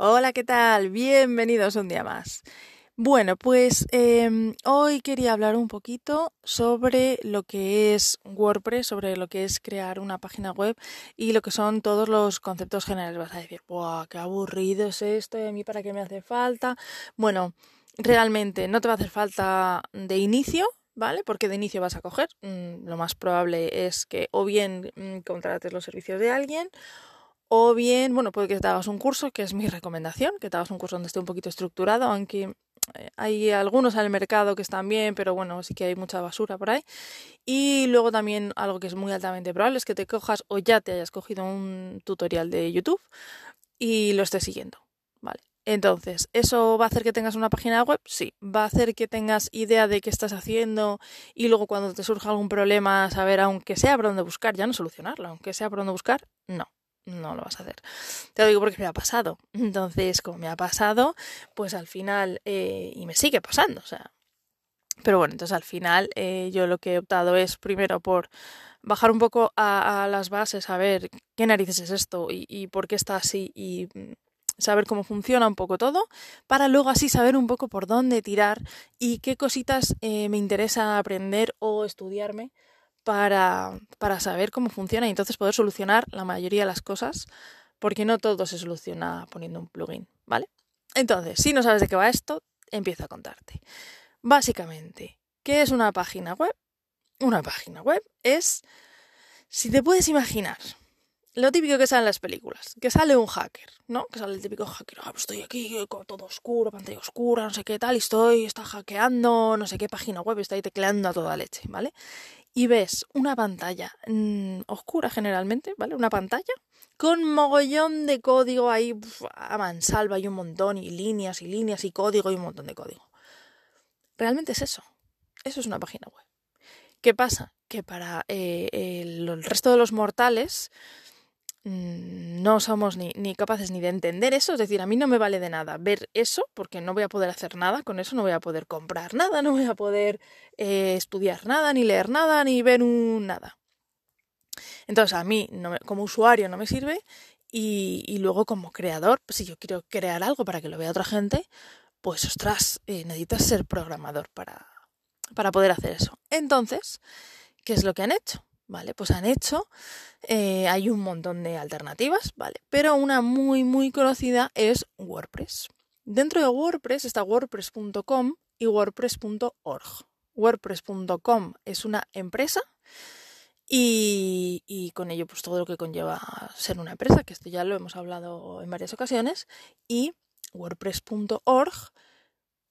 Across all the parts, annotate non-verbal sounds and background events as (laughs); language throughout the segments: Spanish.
Hola, ¿qué tal? Bienvenidos un día más. Bueno, pues em, hoy quería hablar un poquito sobre lo que es WordPress, sobre lo que es crear una página web y lo que son todos los conceptos generales. Vas a decir, ¡buah, qué aburrido es esto! ¿Y a mí para qué me hace falta? Bueno, realmente no te va a hacer falta de inicio, ¿vale? Porque de inicio vas a coger. Mm, lo más probable es que o bien mm, contrates los servicios de alguien o bien, bueno, puede que te hagas un curso, que es mi recomendación, que te hagas un curso donde esté un poquito estructurado, aunque eh, hay algunos en el mercado que están bien, pero bueno, sí que hay mucha basura por ahí. Y luego también algo que es muy altamente probable es que te cojas o ya te hayas cogido un tutorial de YouTube y lo estés siguiendo, ¿vale? Entonces, ¿eso va a hacer que tengas una página web? Sí. ¿Va a hacer que tengas idea de qué estás haciendo y luego cuando te surja algún problema saber, aunque sea por dónde buscar, ya no solucionarlo, aunque sea por dónde buscar? No no lo vas a hacer. Te lo digo porque me ha pasado. Entonces, como me ha pasado, pues al final, eh, y me sigue pasando, o sea. Pero bueno, entonces al final eh, yo lo que he optado es primero por bajar un poco a, las bases, a ver qué narices es esto y, por qué está así y mm, saber cómo funciona un poco todo, para luego así saber un poco por dónde tirar y qué cositas eh, me interesa aprender o estudiarme para, para saber cómo funciona y entonces poder solucionar la mayoría de las cosas, porque no todo se soluciona poniendo un plugin, ¿vale? Entonces, si no sabes de qué va esto, empiezo a contarte. Básicamente, ¿qué es una página web? Una página web es, si te puedes imaginar, lo típico que sale en las películas, que sale un hacker, ¿no? Que sale el típico hacker, ah, pues estoy aquí con todo oscuro, pantalla oscura, no sé qué tal, y estoy, está hackeando, no sé qué página web, está ahí tecleando a toda leche, ¿vale? Y ves una pantalla mm, oscura generalmente, ¿vale? Una pantalla con mogollón de código ahí a mansalva y un montón y líneas y líneas y código y un montón de código. Realmente es eso. Eso es una página web. ¿Qué pasa? Que para eh, el resto de los mortales no somos ni, capaces ni de entender eso, es decir, a mí no me vale de nada ver eso porque no voy a poder hacer nada con eso, no voy a poder comprar nada, no voy a poder eh, estudiar nada, ni leer nada, ni ver un nada. Entonces a mí como usuario no me sirve y, luego como creador, si yo quiero crear algo para que lo vea otra gente, pues ostras, eh, necesitas ser programador para, para poder hacer eso. Entonces, ¿qué es lo que han hecho? ¿Vale? Pues han hecho, eh, hay un montón de alternativas, ¿vale? Pero una muy, muy conocida es WordPress. Dentro de WordPress está WordPress.com y WordPress.org. WordPress.com es una empresa y, y, con ello pues todo lo que conlleva ser una empresa, que esto ya lo hemos hablado en varias ocasiones, y WordPress.org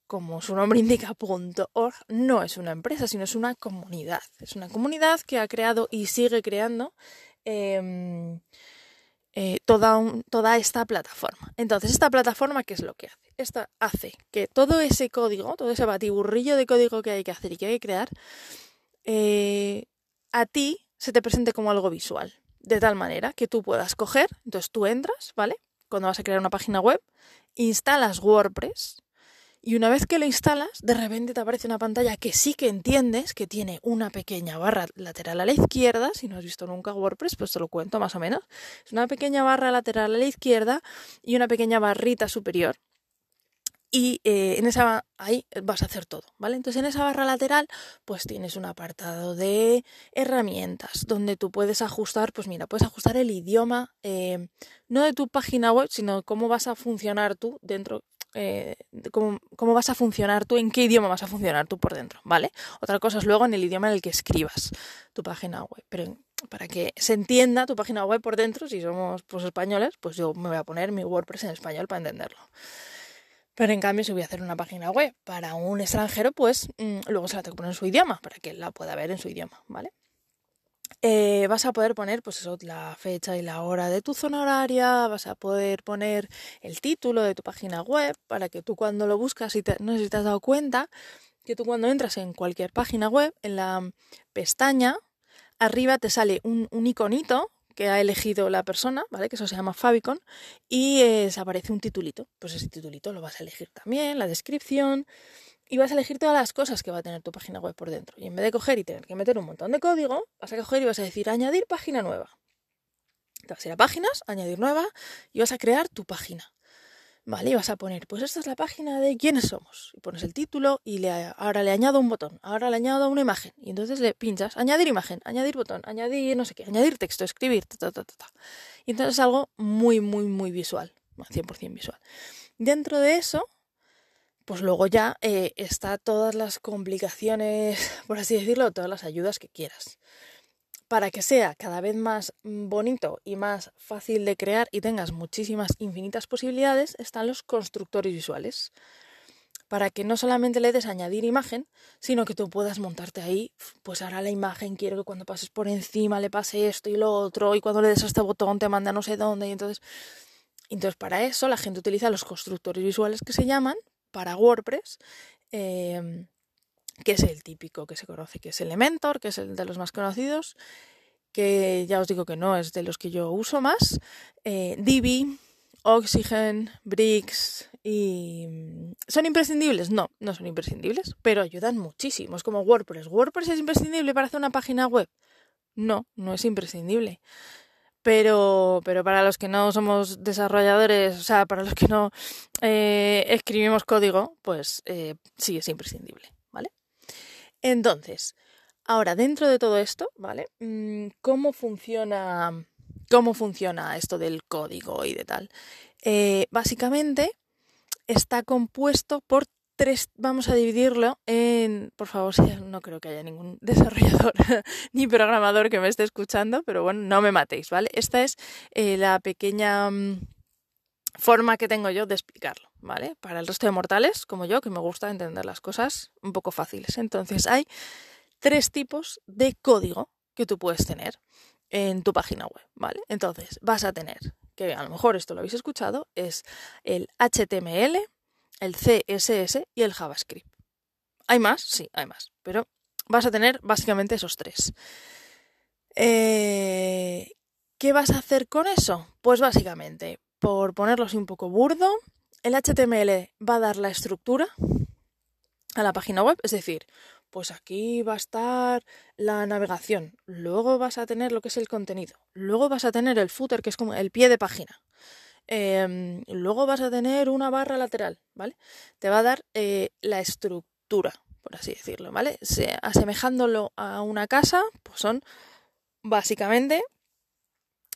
como su nombre (laughs) indica, .org, no es una empresa, sino es una comunidad. Es una comunidad que ha creado y sigue creando em, eh, toda, esta plataforma. Entonces, esta plataforma, ¿qué es lo que hace? Esta hace que todo ese código, todo ese batiburrillo de código que hay que hacer y que hay que crear, eh, a ti se te presente como algo visual. De tal manera que tú puedas coger, entonces tú entras, ¿vale? Cuando vas a crear una página web, instalas WordPress, y una vez que lo instalas, de repente te aparece una pantalla que sí que entiendes, que tiene una pequeña barra lateral a la izquierda. Si no has visto nunca WordPress, pues te lo cuento más o menos. Es una pequeña barra lateral a la izquierda y una pequeña barrita superior. Y eh, en esa ahí vas a hacer todo, ¿vale? Entonces en esa barra lateral pues tienes un apartado de herramientas donde tú puedes ajustar, pues mira, puedes ajustar el idioma, eh, no de tu página web, sino cómo vas a funcionar tú dentro, eh, cómo, vas a funcionar tú, en qué idioma vas a funcionar tú por dentro, ¿vale? Otra cosa es luego en el idioma en el que escribas tu página web, pero para que se entienda tu página web por dentro, si somos pues, españoles, pues yo me voy a poner mi WordPress en español para entenderlo. Pero en cambio, si voy a hacer una página web para un extranjero, pues mm, luego se la tengo que poner en su idioma, para que la pueda ver en su idioma, ¿vale? Eh, vas a poder poner pues eso, la fecha y la hora de tu zona horaria, vas a poder poner el título de tu página web para que tú cuando lo buscas, y no sé si te has dado cuenta, que tú cuando entras en cualquier página web, en la pestaña, arriba te sale un, iconito que ha elegido la persona, ¿vale? Que eso se llama favicon, y eh, aparece un titulito. Pues ese titulito lo vas a elegir también, la descripción, y vas a elegir todas las cosas que va a tener tu página web por dentro. Y en vez de coger y tener que meter un montón de código, vas a coger y vas a decir añadir página nueva. Te vas a ir a páginas, añadir nueva y vas a crear tu página. Vale, y vas a poner, pues esta es la página de quiénes somos. Y pones el título y le, ahora le añado un botón, ahora le añado una imagen. Y entonces le pinchas, añadir imagen, añadir botón, añadir no sé qué, añadir texto, escribir, ta, ta, ta, ta. Y entonces es algo muy, muy, muy visual, 100% visual. Dentro de eso, pues luego ya eh, está todas las complicaciones, por así decirlo, todas las ayudas que quieras para que sea cada vez más mm, bonito y más fácil de crear y tengas muchísimas infinitas posibilidades, están los constructores visuales. Para que no solamente le des añadir imagen, sino que tú puedas montarte ahí, pues ahora la imagen quiero que cuando pases por encima le pase esto y lo otro, y cuando le des a este botón te manda no sé dónde, y entonces... Entonces para eso la gente utiliza los constructores visuales que se llaman para WordPress. Eh, que es el típico que se conoce, que es Elementor, que es el de los más conocidos, que ya os digo que no es de los que yo uso más, eh, Divi, Oxygen, Bricks y... ¿Son imprescindibles? No, no son imprescindibles, pero ayudan muchísimo. Es como WordPress. ¿WordPress es imprescindible para hacer una página web? No, no es imprescindible. Pero, pero para los que no somos desarrolladores, o sea, para los que no eh, escribimos código, pues eh, sí es imprescindible. Entonces, ahora dentro de todo esto, ¿vale? Mm, ¿Cómo funciona, cómo funciona esto del código y de tal? Eh, básicamente está compuesto por tres, vamos a dividirlo en, por favor, no creo que haya ningún (laughs) desarrollador (laughs) ni programador que me esté escuchando, pero bueno, no me matéis, ¿vale? Esta es eh, la pequeña mm, forma que tengo yo de explicarlo, ¿vale? Para el resto de mortales, como yo, que me gusta entender las cosas un poco fáciles. Entonces, hay tres tipos de código que tú puedes tener en tu página web, ¿vale? Entonces, vas a tener, que a lo mejor esto lo habéis escuchado, es el HTML, el CSS y el JavaScript. ¿Hay más? Sí, hay más, pero vas a tener básicamente esos tres. Eh, ¿Qué vas a hacer con eso? Pues básicamente por ponerlo así un poco burdo, el HTML va a dar la estructura a la página web, es decir, pues aquí va a estar la navegación, luego vas a tener lo que es el contenido, luego vas a tener el footer, que es como el pie de página, em, luego vas a tener una barra lateral, ¿vale? Te va a dar eh, la estructura, por así decirlo, ¿vale? asemejándolo a una casa, pues son básicamente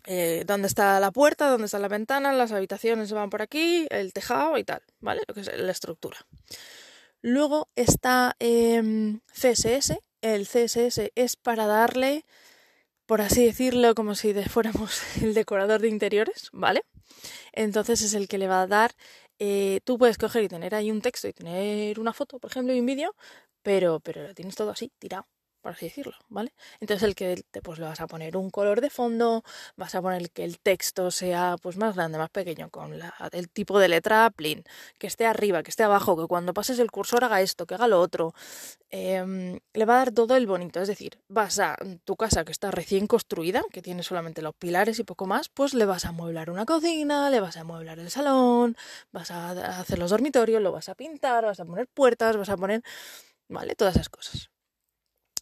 eh, dónde está la puerta, dónde está la ventana, las habitaciones van por aquí, el tejado y tal, ¿vale? Lo que es la estructura. Luego está em, CSS. El CSS es para darle, por así decirlo, como si fuéramos (laughs) el decorador de interiores, ¿vale? Entonces es el que le va a dar. Eh, tú puedes coger y tener ahí un texto y tener una foto, por ejemplo, y un vídeo, pero, pero lo tienes todo así, tirado por así decirlo, ¿vale? Entonces el que te, pues le vas a poner un color de fondo, vas a poner que el texto sea pues más grande, más pequeño, con la, el tipo de letra plin, que esté arriba, que esté abajo, que cuando pases el cursor haga esto, que haga lo otro. Em, le va a dar todo el bonito, es decir, vas a tu casa que está recién construida, que tiene solamente los pilares y poco más, pues le vas a mueblar una cocina, le vas a mueblar el salón, vas a hacer los dormitorios, lo vas a pintar, vas a poner puertas, vas a poner, ¿vale? Todas esas cosas.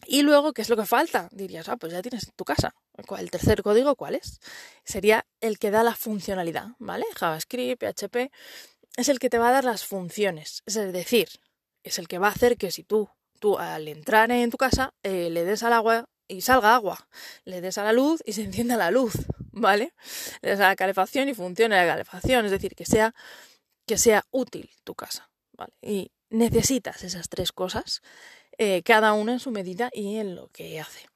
Y luego, ¿qué es lo que falta? Dirías, ah, pues ya tienes tu casa. El tercer código, ¿cuál es? Sería el que da la funcionalidad, ¿vale? JavaScript, PHP, es el que te va a dar las funciones. Es decir, es el que va a hacer que si tú, tú al entrar en tu casa, eh, le des al agua y salga agua, le des a la luz y se (laughs) encienda la luz, ¿vale? Le des a la calefacción y funcione la calefacción, es decir, que sea, que sea útil tu casa, ¿vale? Y necesitas esas tres cosas eh, cada uno en su medida y en lo que hace.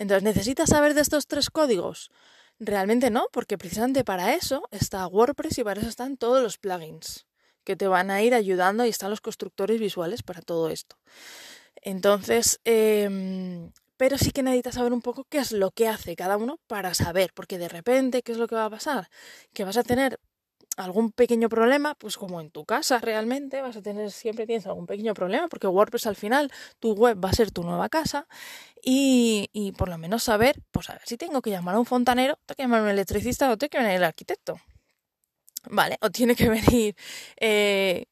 Entonces, ¿necesitas saber de estos tres códigos? Realmente no, porque precisamente para eso está WordPress y para eso están todos los plugins que te van a ir ayudando y están los constructores visuales para todo esto. Entonces, em, pero sí que necesitas saber un poco qué es lo que hace cada uno para saber, porque de repente, ¿qué es lo que va a pasar? Que vas a tener algún pequeño problema, pues como en tu casa realmente vas a tener, siempre tienes algún pequeño problema, porque WordPress al final, tu web va a ser tu nueva casa y, y por lo menos saber, pues a ver si tengo que llamar a un fontanero, tengo que llamar a un electricista o tengo que venir el arquitecto. Vale, o tiene que (laughs) venir... Eh,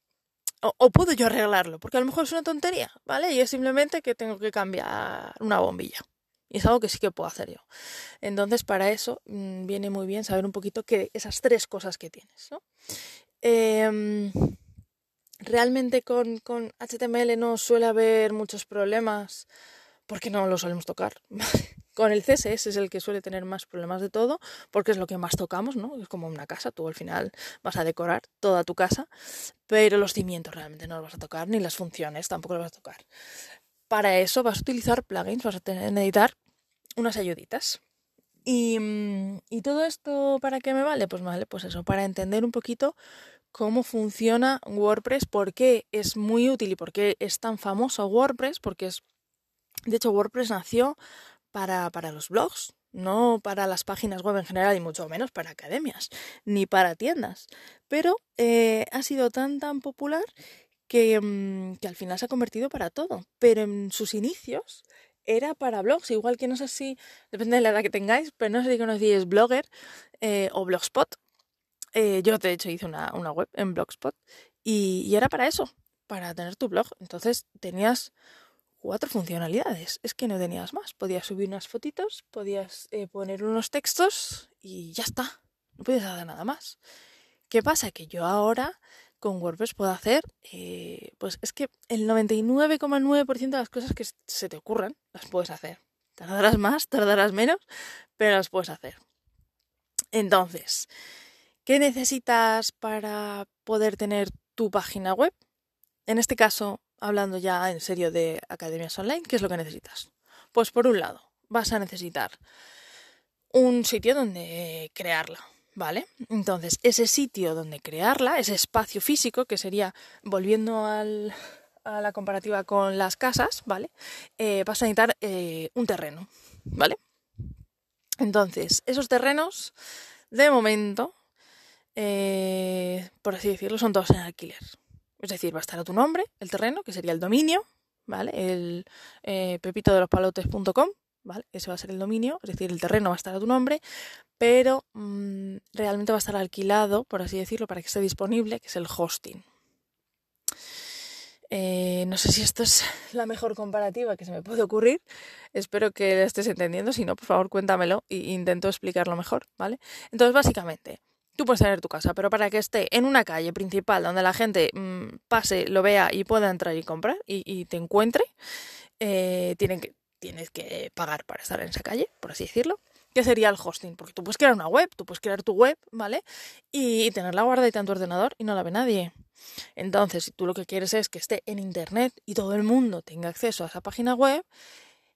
o, puedo yo arreglarlo, porque a lo mejor es una tontería, ¿vale? Y es simplemente que tengo que cambiar una bombilla. Y es algo que sí que puedo hacer yo. Entonces, para eso mm, viene muy bien saber un poquito que esas tres cosas que tienes, ¿no? Em, realmente con, con HTML no suele haber muchos problemas porque no lo solemos tocar. (laughs) Con el CSS es el que suele tener más problemas de todo, porque es lo que más tocamos, ¿no? Es como una casa, tú al final vas a decorar toda tu casa, pero los cimientos realmente no los vas a tocar, ni las funciones tampoco los vas a tocar. Para eso vas a utilizar plugins, vas a tener, necesitar unas ayuditas. Y, mm, ¿Y todo esto para qué me vale? Pues vale, pues eso, para entender un poquito cómo funciona WordPress, por qué es muy útil y por qué es tan famoso WordPress, porque es, de hecho, WordPress nació para, para los blogs, no para las páginas web en general y mucho menos para academias, ni para tiendas. Pero eh, ha sido tan tan popular que, mm, que, al final se ha convertido para todo. Pero en sus inicios era para blogs, igual que no sé si, depende de la edad que tengáis, pero no sé si conocéis Blogger eh, o Blogspot. Eh, yo de hecho hice una, una web en Blogspot y, y era para eso, para tener tu blog. Entonces tenías cuatro funcionalidades. Es que no tenías más. Podías subir unas fotitos, podías eh, poner unos textos y ya está. No podías hacer nada más. ¿Qué pasa? Que yo ahora con WordPress puedo hacer, eh, pues es que el 99,9% de las cosas que se te ocurran las puedes hacer. Tardarás más, tardarás menos, pero las puedes hacer. Entonces, ¿qué necesitas para poder tener tu página web? En este caso, hablando ya en serio de academias online, ¿qué es lo que necesitas? Pues por un lado, vas a necesitar un sitio donde crearla, ¿vale? Entonces, ese sitio donde crearla, ese espacio físico, que sería, volviendo al, a la comparativa con las casas, ¿vale? Eh, vas a necesitar eh, un terreno, ¿vale? Entonces, esos terrenos, de momento, eh, por así decirlo, son todos en alquiler. Es decir, va a estar a tu nombre el terreno, que sería el dominio, ¿vale? El pepito de los ¿vale? Ese va a ser el dominio, es decir, el terreno va a estar a tu nombre, pero mm, realmente va a estar alquilado, por así decirlo, para que esté disponible, que es el hosting. Eh, no sé si esto es la mejor comparativa que se me puede ocurrir. Espero que estés entendiendo. Si no, por favor, cuéntamelo e intento explicarlo mejor, ¿vale? Entonces, básicamente, Tú puedes tener tu casa, pero para que esté en una calle principal donde la gente mm, pase, lo vea y pueda entrar y comprar y, te encuentre, eh, tienen que, tienes que pagar para estar en esa calle, por así decirlo. ¿Qué sería el hosting? Porque tú puedes crear una web, tú puedes crear tu web, ¿vale? Y, tenerla guardada en tu ordenador y no la ve nadie. Entonces, si tú lo que quieres es que esté en internet y todo el mundo tenga acceso a esa página web,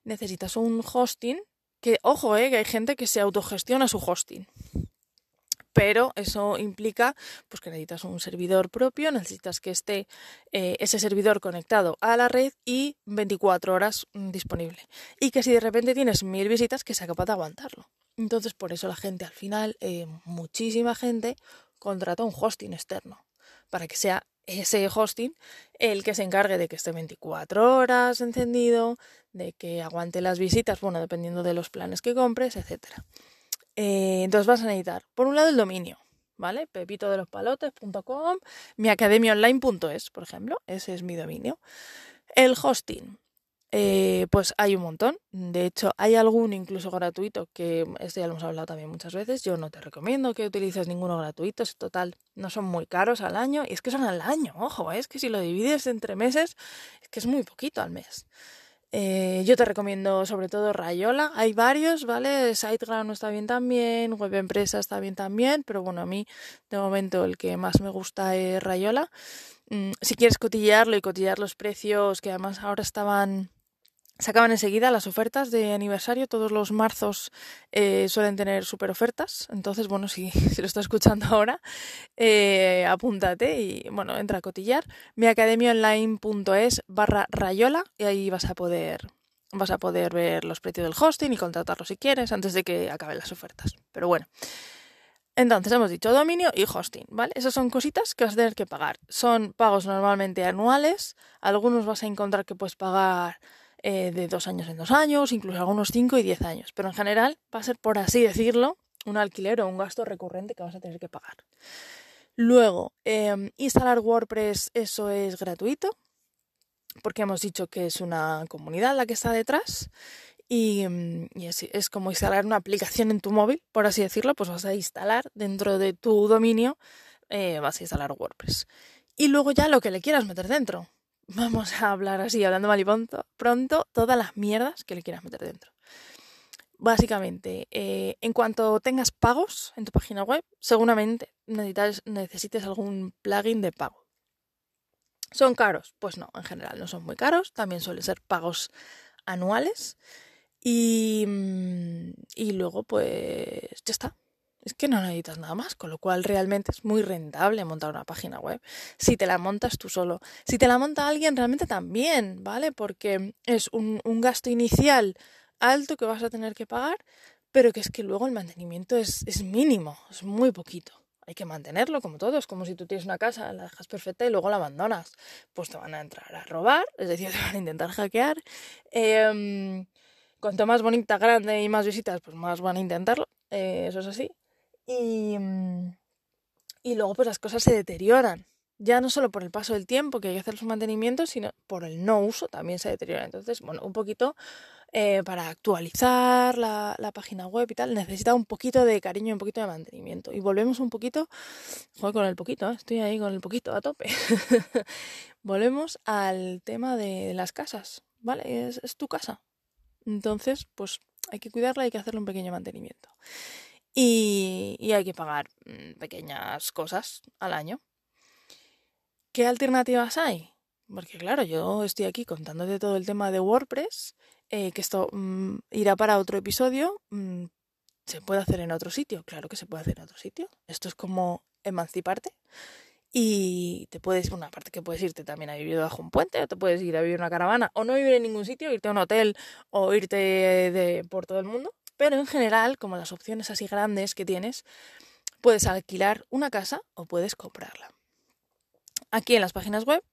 necesitas un hosting que, ojo, eh, que hay gente que se autogestiona su hosting pero eso implica pues que necesitas un servidor propio, necesitas que esté eh, ese servidor conectado a la red y 24 horas mm, disponible. Y que si de repente tienes mil visitas, que sea capaz de aguantarlo. Entonces, por eso la gente al final, eh, muchísima gente, contrata un hosting externo para que sea ese hosting el que se encargue de que esté 24 horas encendido, de que aguante las visitas, bueno, dependiendo de los planes que compres, etcétera. Eh, entonces vas a necesitar, por un lado, el dominio, ¿vale? pepitodelospalotes.com, miacademiaonline.es, por ejemplo, ese es mi dominio. El hosting, eh, pues hay un montón. De hecho, hay algún incluso gratuito, que esto ya lo hemos hablado también muchas veces. Yo no te recomiendo que utilices ninguno gratuito, es total, no son muy caros al año. Y es que son al año, ojo, ¿eh? es que si lo divides entre meses, es que es muy poquito al mes. Eh, yo te recomiendo sobre todo Rayola. Hay varios, ¿vale? SiteGround está bien también, Web Empresa está bien también, pero bueno, a mí de momento el que más me gusta es Rayola. Mm, si quieres cotillearlo y cotillar los precios, que además ahora estaban se acaban enseguida las ofertas de aniversario, todos los marzos eh, suelen tener super ofertas, entonces bueno, (laughs) si, lo estás escuchando ahora, eh, apúntate y bueno, entra a cotillar, miacademiaonline.es barra rayola y ahí vas a poder vas a poder ver los precios del hosting y contratarlo si quieres antes de que acaben las ofertas. Pero bueno, entonces hemos dicho dominio y hosting, ¿vale? Esas son cositas que vas a tener que pagar. Son pagos normalmente anuales, algunos vas a encontrar que puedes pagar eh, de dos años en dos años, incluso algunos cinco y diez años. Pero en general va a ser, por así decirlo, un alquiler o un gasto recurrente que vas a tener que pagar. Luego, em, instalar WordPress, eso es gratuito, porque hemos dicho que es una comunidad la que está detrás. Y, es, es, como instalar una aplicación en tu móvil, por así decirlo, pues vas a instalar dentro de tu dominio eh, vas a instalar WordPress. Y luego ya lo que le quieras meter dentro. Vamos a hablar así, hablando mal y pronto, todas las mierdas que le quieras meter dentro. Básicamente, eh, en cuanto tengas pagos en tu página web, seguramente necesites algún plugin de pago. ¿Son caros? Pues no, en general no son muy caros. También suelen ser pagos anuales. Y, mm, y luego, pues ya está. Es que no necesitas nada más, con lo cual realmente es muy rentable montar una página web. Si te la montas tú solo. Si te la monta alguien, realmente también, ¿vale? Porque es un, un gasto inicial alto que vas a tener que pagar, pero que es que luego el mantenimiento es, es mínimo, es muy poquito hay que mantenerlo como todo. Es como si tú tienes una casa, la dejas perfecta y luego la abandonas. Pues te van a entrar a robar, es decir, (laughs) te van a intentar hackear. Em, cuanto más bonita, grande y más visitas, pues más van a intentarlo. Eh, eso es así. Y, mm, y luego pues las cosas se deterioran. Ya no solo por el paso del tiempo que hay que hacer su mantenimiento, sino por el no uso también se deteriora. Entonces, bueno, un poquito eh, para actualizar la, página web y tal, necesita un poquito de cariño un poquito de mantenimiento. Y volvemos un poquito, joder, con el poquito, ¿eh? estoy ahí con el poquito a tope. (laughs) volvemos al tema de las casas, ¿vale? Es, es tu casa. Entonces, pues hay que cuidarla, hay que hacerle un pequeño mantenimiento. Y, hay que pagar mm, pequeñas cosas al año. ¿Qué alternativas hay? Porque claro, yo estoy aquí contándote todo el tema de WordPress eh, que esto mm, irá para otro episodio. Mm, ¿Se puede hacer en otro sitio? Claro que se puede hacer en otro sitio. Esto es como emanciparte. Y te puedes, una parte que puedes irte también a vivir bajo un puente, o te puedes ir a vivir en una caravana, o no vivir en ningún sitio, irte a un hotel o irte de, por todo el mundo. Pero en general, como las opciones así grandes que tienes, puedes alquilar una casa o puedes comprarla. Aquí en las páginas web,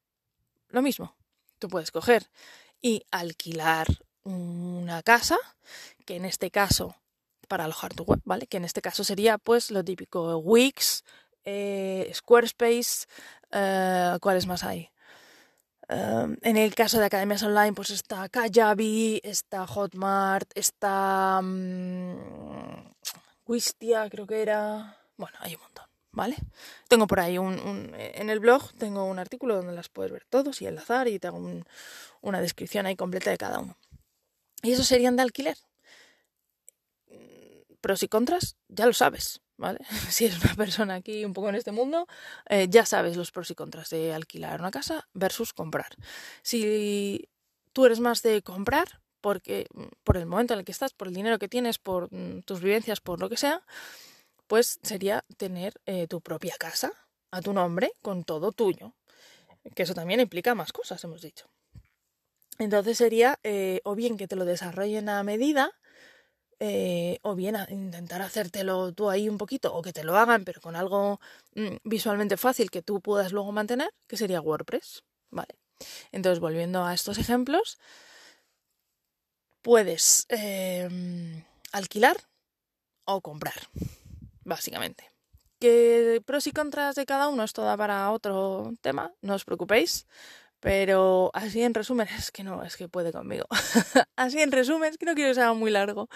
lo mismo. Tú puedes coger y alquilar una casa, que en este caso, para alojar tu web, ¿vale? Que en este caso sería pues lo típico, Wix, eh, Squarespace, eh, ¿cuáles más hay? Em, en el caso de academias online, pues está Kajabi, está Hotmart, está um, Wistia, creo que era. Bueno, hay un montón, ¿vale? Tengo por ahí un, en el blog tengo un artículo donde las puedes ver todos y enlazar y tengo una descripción ahí completa de cada uno. Y esos serían de alquiler. Pros y contras, ya lo sabes, ¿vale? (laughs) Si eres una persona aquí un poco en este mundo, eh, ya sabes los pros y contras de alquilar una casa versus comprar. Si tú eres más de comprar, porque por el momento en el que estás, por el dinero que tienes, por mm, tus vivencias, por lo que sea, pues sería tener eh, tu propia casa a tu nombre con todo tuyo. Que eso también implica más cosas, hemos dicho. Entonces sería eh, o bien que te lo desarrollen a medida, eh, o bien intentar hacértelo tú ahí un poquito, o que te lo hagan, pero con algo mm, visualmente fácil que tú puedas luego mantener, que sería WordPress. Vale. Entonces, volviendo a estos ejemplos, puedes em, alquilar o comprar, básicamente. Que pros y contras de cada uno, esto da para otro tema, no os preocupéis. Pero así en resumen, (laughs) es que no, es que puede conmigo. (laughs) así en resumen, es que no quiero que sea muy largo,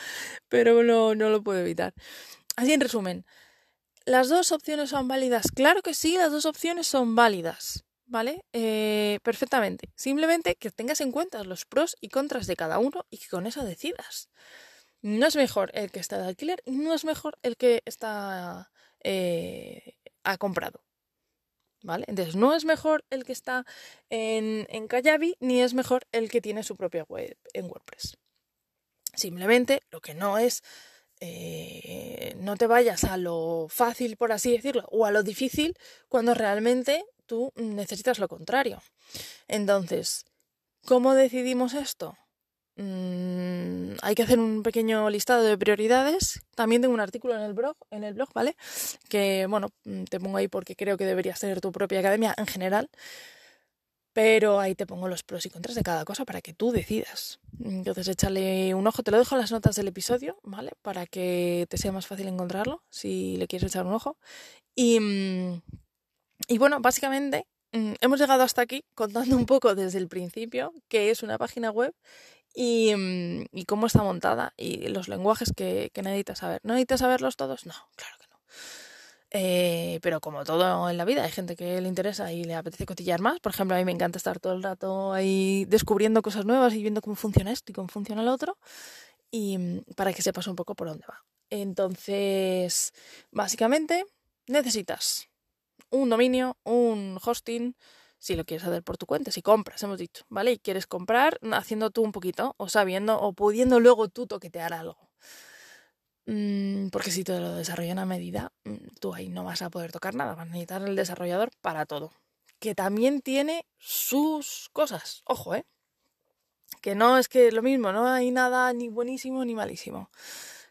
pero no, no lo puedo evitar. Así en resumen, ¿las dos opciones son válidas? Claro que sí, las dos opciones son válidas, ¿vale? Eh, perfectamente. Simplemente que tengas en cuenta los pros y contras de cada uno y que con eso decidas. No es mejor el que está de alquiler, no es mejor el que está eh, ha comprado. ¿Vale? Entonces no es mejor el que está en, en Kajabi ni es mejor el que tiene su propia web en WordPress. Simplemente lo que no es, eh, no te vayas a lo fácil, por así decirlo, o a lo difícil cuando realmente tú necesitas lo contrario. Entonces, ¿cómo decidimos esto? Mm, hay que hacer un pequeño listado de prioridades. También tengo un artículo en el blog, en el blog, ¿vale? Que bueno, mm, te pongo ahí porque creo que deberías ser tu propia academia en general. Pero ahí te pongo los pros y contras de cada cosa para que tú decidas. Entonces échale un ojo, te lo dejo en las notas del episodio, ¿vale? Para que te sea más fácil encontrarlo, si le quieres echar un ojo. Y, mm, y bueno, básicamente hemos llegado hasta aquí contando un poco desde el principio qué es una página web Mm, y, cómo está montada y los lenguajes que, necesitas saber. ¿No necesitas saberlos todos? No, claro que no. Eh, pero como todo en la vida, hay gente que le interesa y le apetece cotillar más. Por ejemplo, a mí me encanta estar todo el rato ahí descubriendo cosas nuevas y viendo cómo funciona esto y cómo funciona el otro. Y mm, para que sepas un poco por dónde va. Entonces, básicamente, necesitas un dominio, un hosting, si lo quieres hacer por tu cuenta, si compras, hemos dicho, ¿vale? Y quieres comprar haciendo tú un poquito, o sabiendo, o pudiendo luego tú toquetear algo. Mm, porque si te lo desarrollan a medida, mm, tú ahí no vas a poder tocar nada, vas a necesitar el desarrollador para todo. Que también tiene sus cosas, ojo, ¿eh? Que no es que lo mismo, no hay nada ni buenísimo ni malísimo.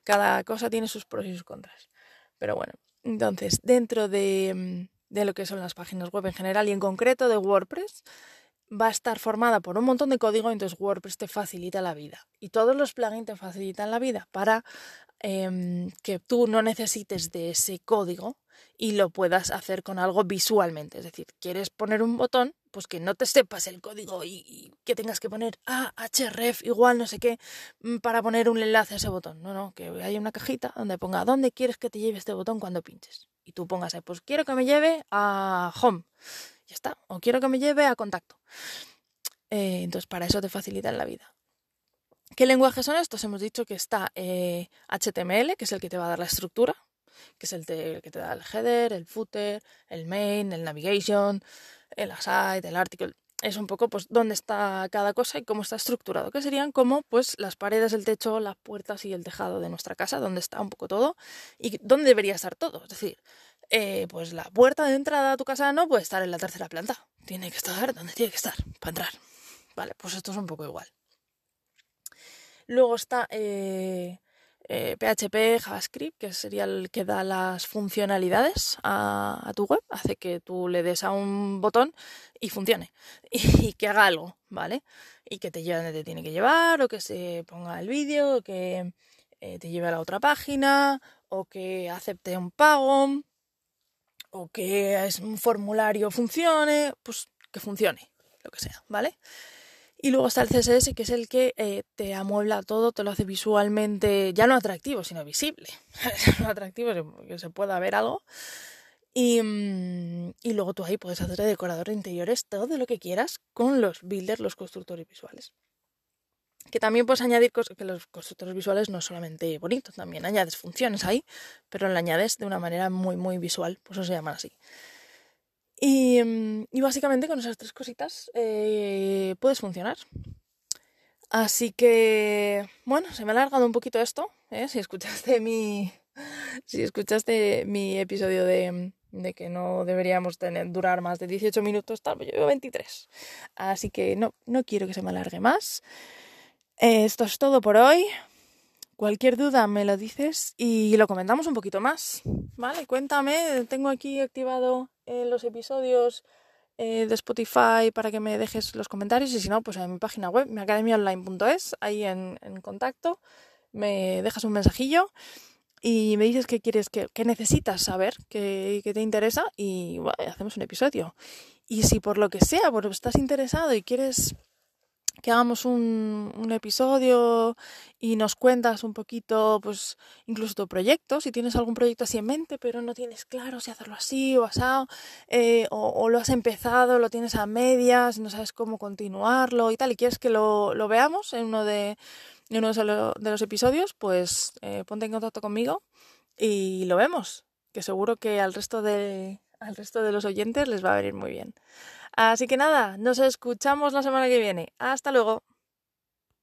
Cada cosa tiene sus pros y sus contras. Pero bueno, entonces, dentro de, mm, de lo que son las páginas web en general y en concreto de WordPress, va a estar formada por un montón de código, entonces WordPress te facilita la vida. Y todos los plugins te facilitan la vida para Em, que tú no necesites de ese código y lo puedas hacer con algo visualmente. Es decir, quieres poner un botón, pues que no te sepas el código y, que tengas que poner ah, href igual no sé qué mm, para poner un enlace a ese botón. No, no, que haya una cajita donde ponga dónde quieres que te lleve este botón cuando pinches. Y tú pongas ahí, pues quiero que me lleve a home. Ya está. O quiero que me lleve a contacto. Eh, entonces, para eso te facilita la vida. ¿Qué lenguajes son estos? Hemos dicho que está HTML, eh, que es el que te va a dar la estructura, que es el, que te da el header, el footer, el main, el navigation, el aside, el article. Es un poco pues dónde está cada cosa y cómo está estructurado, que serían como pues las paredes, el techo, las puertas y el tejado de nuestra casa, donde está un poco todo y dónde debería estar todo. Es decir, eh, pues la puerta de entrada a tu casa no puede estar en la tercera planta, tiene que estar donde tiene que estar para entrar. Vale, pues esto es un poco igual. Luego está PHP, eh, eh, JavaScript, que sería el que da las funcionalidades a, tu web, hace que tú le des a un botón y funcione (laughs) y, que haga algo, ¿vale? Y que te lleve donde te tiene que llevar, o que se ponga el vídeo, o que eh, te lleve a la otra página, o que acepte un pago, o que es un formulario funcione, pues que funcione, lo que sea, ¿vale? Y luego está el CSS, que es el que eh, te amuebla todo, te lo hace visualmente, ya no atractivo, sino visible. (laughs) no atractivo, que se pueda ver algo. Y, mm, y, luego tú ahí puedes hacer de decorador de interiores todo lo que quieras con los builders, los constructores visuales. Que también puedes añadir cosas, que los constructores visuales no es solamente bonito, también añades funciones ahí, pero lo añades de una manera muy, muy visual, pues eso se llaman así. Mm, y, básicamente con esas tres cositas eh, puedes funcionar. Así que, bueno, se me ha alargado un poquito esto. ¿eh? Si escuchaste mi. Si mi episodio de, que no deberíamos tener, durar más de 18 minutos, tal, pues yo veo 23. Así que no, no quiero que se me alargue más. esto es todo por hoy. Cualquier duda me lo dices y lo comentamos un poquito más. Vale, cuéntame. Tengo aquí activado en los episodios eh, de Spotify para que me dejes los comentarios y si no, pues en mi página web, miacademiaonline.es, ahí en, contacto, me dejas un mensajillo y me dices qué quieres, que, necesitas saber, qué, te interesa y hacemos un episodio. Y si por lo que sea, por estás interesado y quieres que hagamos un, episodio y nos cuentas un poquito, pues incluso tu proyecto, si tienes algún proyecto así en mente, pero no tienes claro si hacerlo así o asado, eh, o, lo has empezado, lo tienes a medias, no sabes cómo continuarlo y tal, y quieres que lo, lo veamos en uno de, uno de los episodios, pues eh, ponte en contacto conmigo y lo vemos, que seguro que al resto de, al resto de los oyentes les va a venir muy bien. Así que nada, nos escuchamos la semana que viene. Hasta luego.